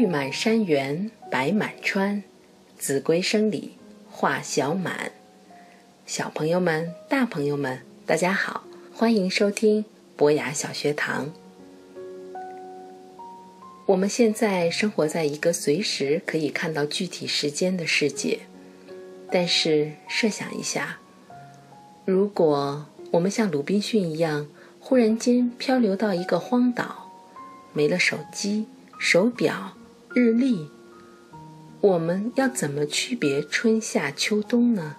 绿满山原，白满川，子规声里话小满。小朋友们、大朋友们，大家好，欢迎收听博雅小学堂。我们现在生活在一个随时可以看到具体时间的世界，但是设想一下，如果我们像鲁滨逊一样，忽然间漂流到一个荒岛，没了手机、手表、日历，我们要怎么区别春夏秋冬呢？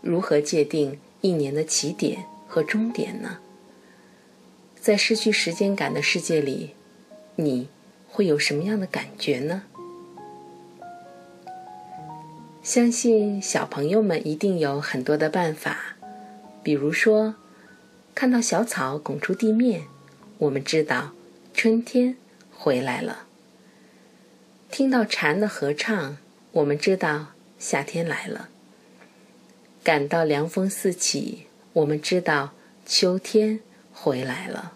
如何界定一年的起点和终点呢？在失去时间感的世界里，你？会有什么样的感觉呢？相信小朋友们一定有很多的办法，比如说，看到小草拱出地面，我们知道春天回来了；听到蝉的合唱，我们知道夏天来了；感到凉风四起，我们知道秋天回来了；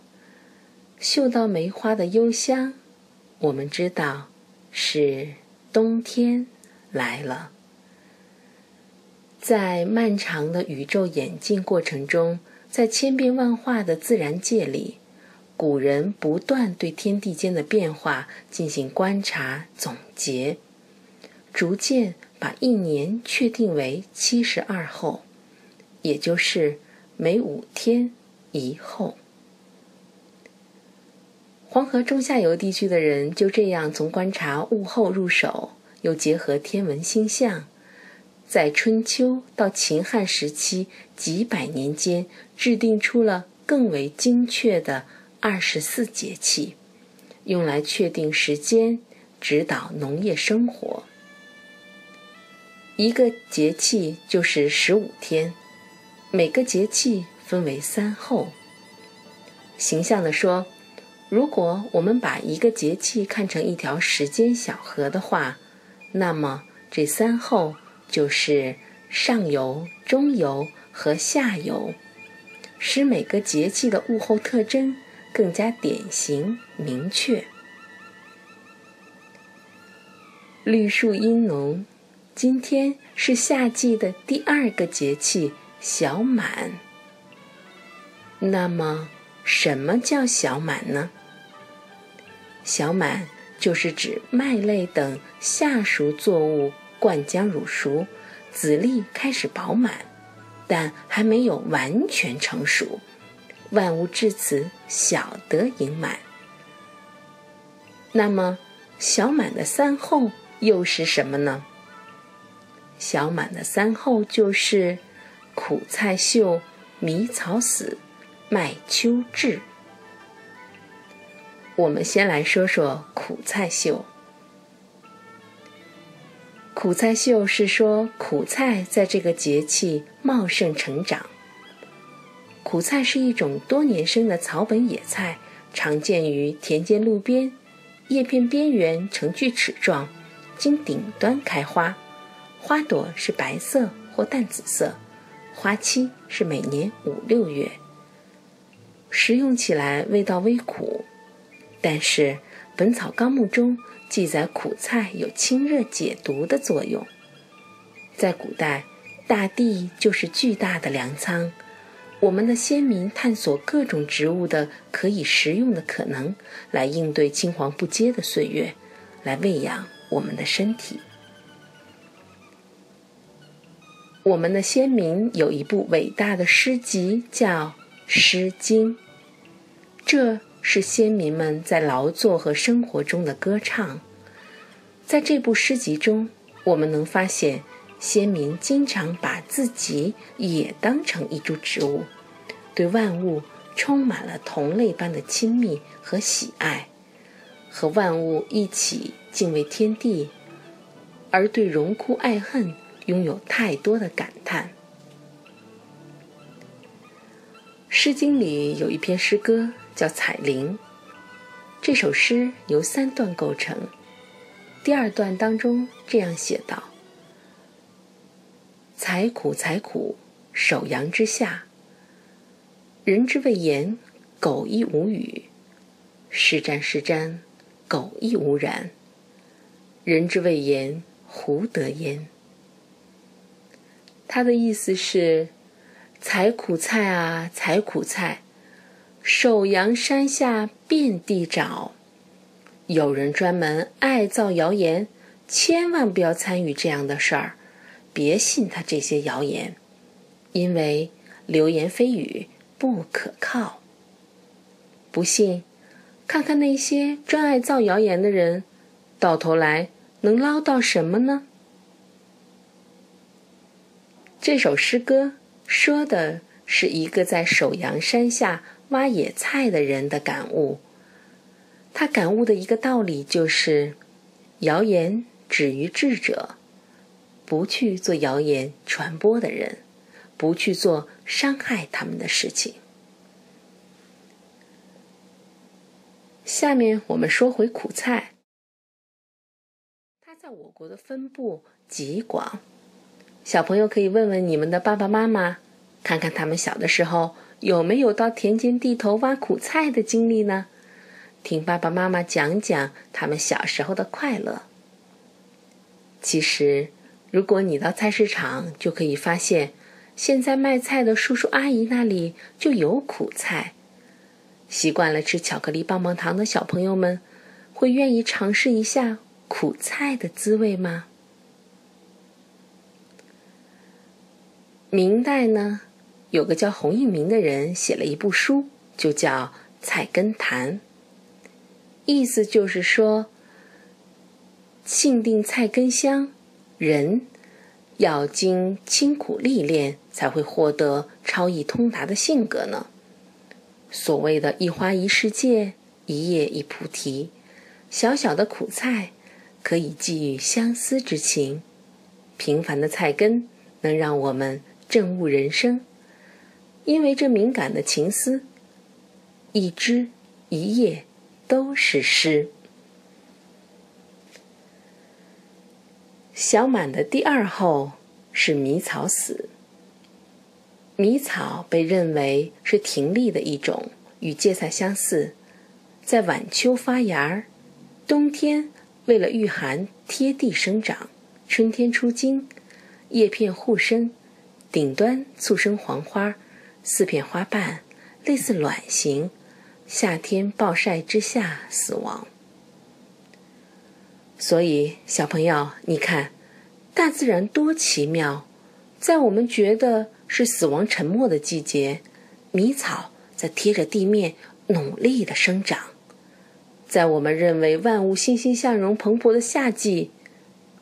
嗅到梅花的幽香。我们知道，是冬天来了。在漫长的宇宙演进过程中，在千变万化的自然界里，古人不断对天地间的变化进行观察总结，逐渐把一年确定为七十二候，也就是每五天一候。黄河中下游地区的人就这样从观察物候入手，又结合天文星象，在春秋到秦汉时期几百年间，制定出了更为精确的二十四节气，用来确定时间，指导农业生活。一个节气就是十五天，每个节气分为三候。形象地说。如果我们把一个节气看成一条时间小河的话，那么这三候就是上游、中游和下游，使每个节气的物候特征更加典型明确。绿树阴浓，今天是夏季的第二个节气小满。那么，什么叫小满呢？小满就是指麦类等夏熟作物灌浆乳熟，籽粒开始饱满，但还没有完全成熟，万物至此小得盈满。那么，小满的三候又是什么呢？小满的三候就是苦菜秀、迷草死、麦秋至。我们先来说说苦菜秀。苦菜秀是说苦菜在这个节气茂盛成长。苦菜是一种多年生的草本野菜，常见于田间路边，叶片边缘呈锯齿状，经顶端开花，花朵是白色或淡紫色，花期是每年五六月。食用起来味道微苦。但是，《本草纲目》中记载苦菜有清热解毒的作用。在古代，大地就是巨大的粮仓，我们的先民探索各种植物的可以食用的可能，来应对青黄不接的岁月，来喂养我们的身体。我们的先民有一部伟大的诗集，叫《诗经》，这。是先民们在劳作和生活中的歌唱。在这部诗集中，我们能发现，先民经常把自己也当成一株植物，对万物充满了同类般的亲密和喜爱，和万物一起敬畏天地，而对荣枯爱恨拥有太多的感叹。《诗经》里有一篇诗歌。叫彩铃。这首诗由三段构成。第二段当中这样写道：“采苦采苦，首阳之下。人之谓言，苟亦无语；是瞻是瞻，苟亦无然。人之谓言，胡得焉？”他的意思是：采苦菜啊，采苦菜，首阳山下遍地找。有人专门爱造谣言，千万不要参与这样的事儿，别信他这些谣言，因为流言蜚语不可靠。不信，看看那些专爱造谣言的人，到头来能捞到什么呢？这首诗歌说的是一个在首阳山下挖野菜的人的感悟。他感悟的一个道理就是：谣言止于智者，不去做谣言传播的人，不去做伤害他们的事情。下面我们说回苦菜，它在我国的分布极广。小朋友可以问问你们的爸爸妈妈，看看他们小的时候有没有到田间地头挖苦菜的经历呢？听爸爸妈妈讲讲他们小时候的快乐。其实，如果你到菜市场，就可以发现，现在卖菜的叔叔阿姨那里就有苦菜。习惯了吃巧克力棒棒糖的小朋友们，会愿意尝试一下苦菜的滋味吗？明代呢，有个叫洪应明的人写了一部书，就叫《菜根谭》。意思就是说，性定菜根香，人要经清苦历练，才会获得超逸通达的性格呢。所谓的一花一世界，一叶一菩提，小小的苦菜可以寄予相思之情，平凡的菜根能让我们。正悟人生，因为这敏感的情思，一枝一叶都是诗。小满的第二后是迷草死。迷草被认为是庭立的一种，与芥菜相似，在晚秋发芽，冬天为了御寒贴地生长，春天出茎，叶片互生。顶端簇生黄花，四片花瓣类似卵形，夏天暴晒之下死亡。所以，小朋友，你看，大自然多奇妙！在我们觉得是死亡沉默的季节，迷草在贴着地面努力的生长；在我们认为万物欣欣向荣、蓬勃的夏季，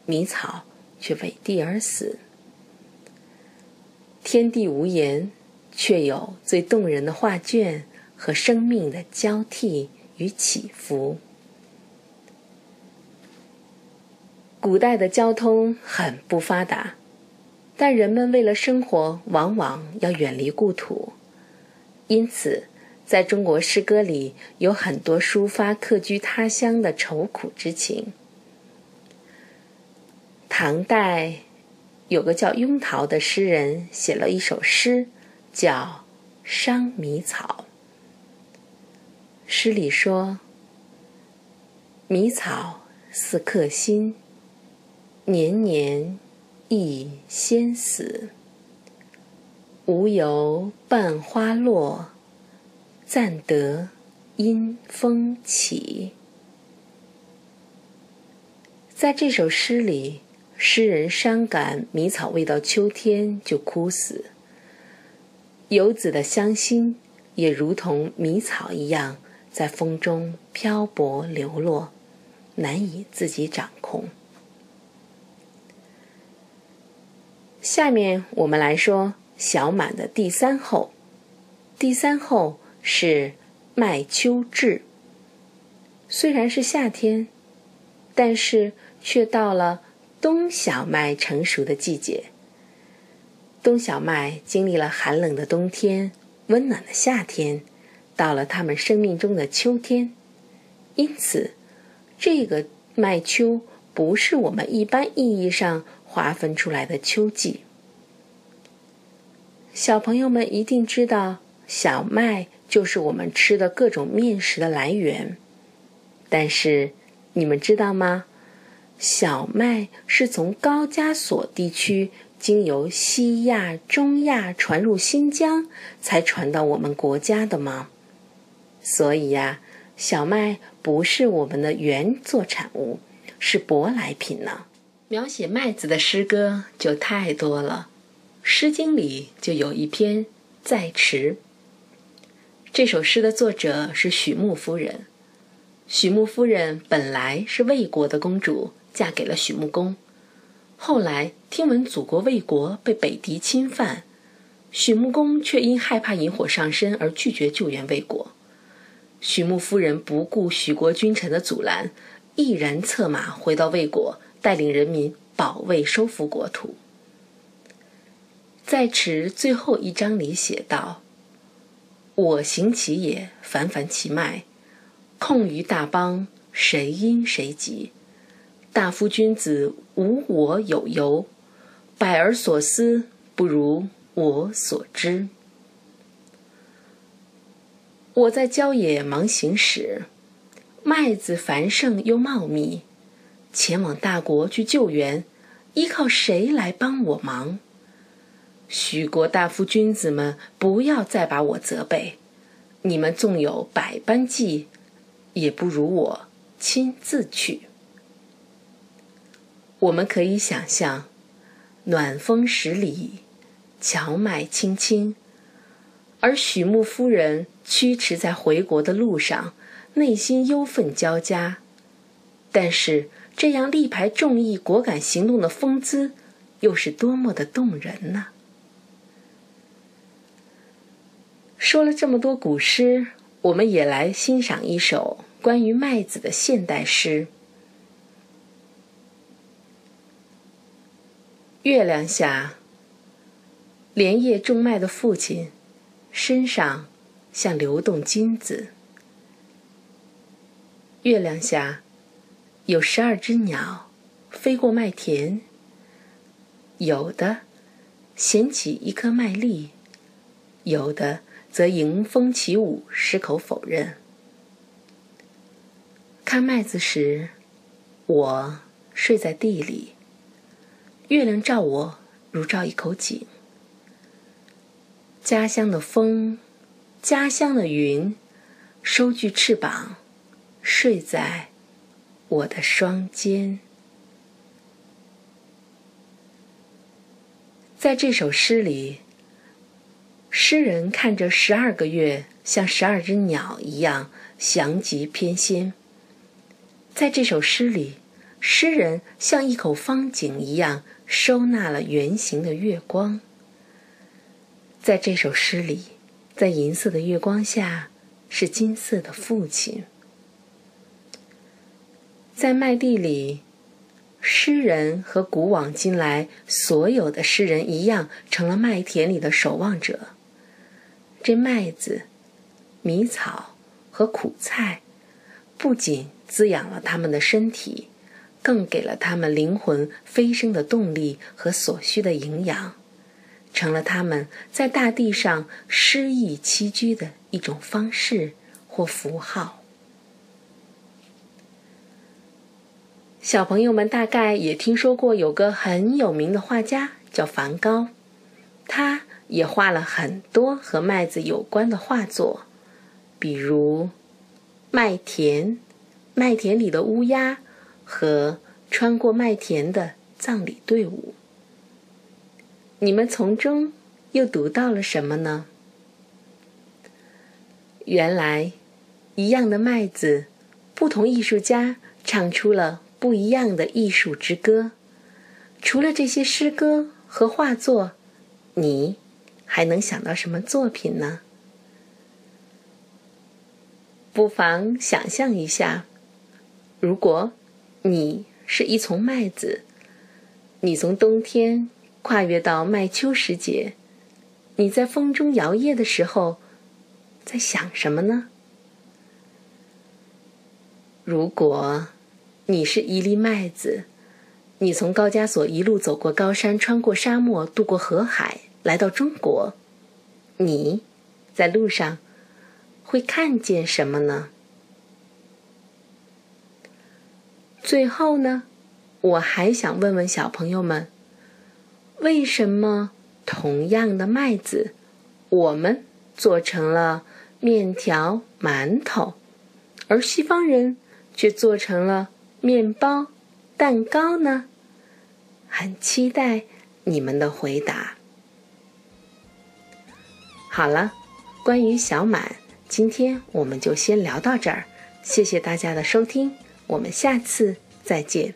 迷草却萎地而死。天地无言，却有最动人的画卷和生命的交替与起伏。古代的交通很不发达，但人们为了生活，往往要远离故土，因此，在中国诗歌里有很多抒发客居他乡的愁苦之情。唐代。有个叫雍陶的诗人写了一首诗，叫《伤迷草》。诗里说：“迷草似客心，年年亦先死。无由半花落，暂得阴风起。”在这首诗里。诗人伤感迷草未到秋天就枯死，游子的乡心也如同迷草一样，在风中漂泊流落，难以自己掌控。下面我们来说小满的第三候，第三候是麦秋至。虽然是夏天，但是却到了。冬小麦成熟的季节，冬小麦经历了寒冷的冬天、温暖的夏天，到了他们生命中的秋天。因此，这个麦秋不是我们一般意义上划分出来的秋季。小朋友们一定知道，小麦就是我们吃的各种面食的来源。但是，你们知道吗？小麦是从高加索地区经由西亚、中亚传入新疆，才传到我们国家的吗？所以呀，小麦不是我们的原作产物，是舶来品呢。描写麦子的诗歌就太多了，《诗经》里就有一篇《在池》。这首诗的作者是许穆夫人。许穆夫人本来是魏国的公主，嫁给了许穆公。后来听闻祖国魏国被北狄侵犯，许穆公却因害怕引火上身而拒绝救援魏国。许穆夫人不顾许国君臣的阻拦，毅然策马回到魏国。带领人民保卫、收复国土。在池最后一章里写道：“我行其也，繁繁其脉，控于大邦，谁因谁及？大夫君子无我有由，百而所思不如我所知。”我在郊野忙行时，麦子繁盛又茂密。前往大国去救援，依靠谁来帮我忙？许国大夫君子们，不要再把我责备。你们纵有百般计，也不如我亲自去。我们可以想象，暖风十里，荞麦青青，而许穆夫人驱驰在回国的路上，内心忧愤交加。但是。这样力排众议、果敢行动的风姿，又是多么的动人呢？说了这么多古诗，我们也来欣赏一首关于麦子的现代诗。月亮下，连夜种麦的父亲，身上像流动金子。月亮下。有十二只鸟飞过麦田，有的衔起一颗麦粒，有的则迎风起舞，矢口否认。看麦子时，我睡在地里，月亮照我如照一口井。家乡的风，家乡的云，收据翅膀，睡在。我的双肩，在这首诗里，诗人看着十二个月像十二只鸟一样翔极翩跹。在这首诗里，诗人像一口方井一样收纳了圆形的月光。在这首诗里，在银色的月光下，是金色的父亲。在麦地里，诗人和古往今来所有的诗人一样，成了麦田里的守望者。这麦子、米草和苦菜，不仅滋养了他们的身体，更给了他们灵魂飞升的动力和所需的营养，成了他们在大地上诗意栖居的一种方式或符号。小朋友们大概也听说过有个很有名的画家叫梵高，他也画了很多和麦子有关的画作，比如麦田、麦田里的乌鸦和穿过麦田的葬礼队伍。你们从中又读到了什么呢？原来，一样的麦子，不同艺术家唱出了。不一样的艺术之歌，除了这些诗歌和画作，你还能想到什么作品呢？不妨想象一下，如果你是一丛麦子，你从冬天跨越到麦秋时节，你在风中摇曳的时候，在想什么呢？如果。你是一粒麦子，你从高加索一路走过高山，穿过沙漠，渡过河海，来到中国。你在路上会看见什么呢？最后呢，我还想问问小朋友们，为什么同样的麦子，我们做成了面条、馒头，而西方人却做成了面包、蛋糕呢？很期待你们的回答。好了，关于小满，今天我们就先聊到这儿。谢谢大家的收听，我们下次再见。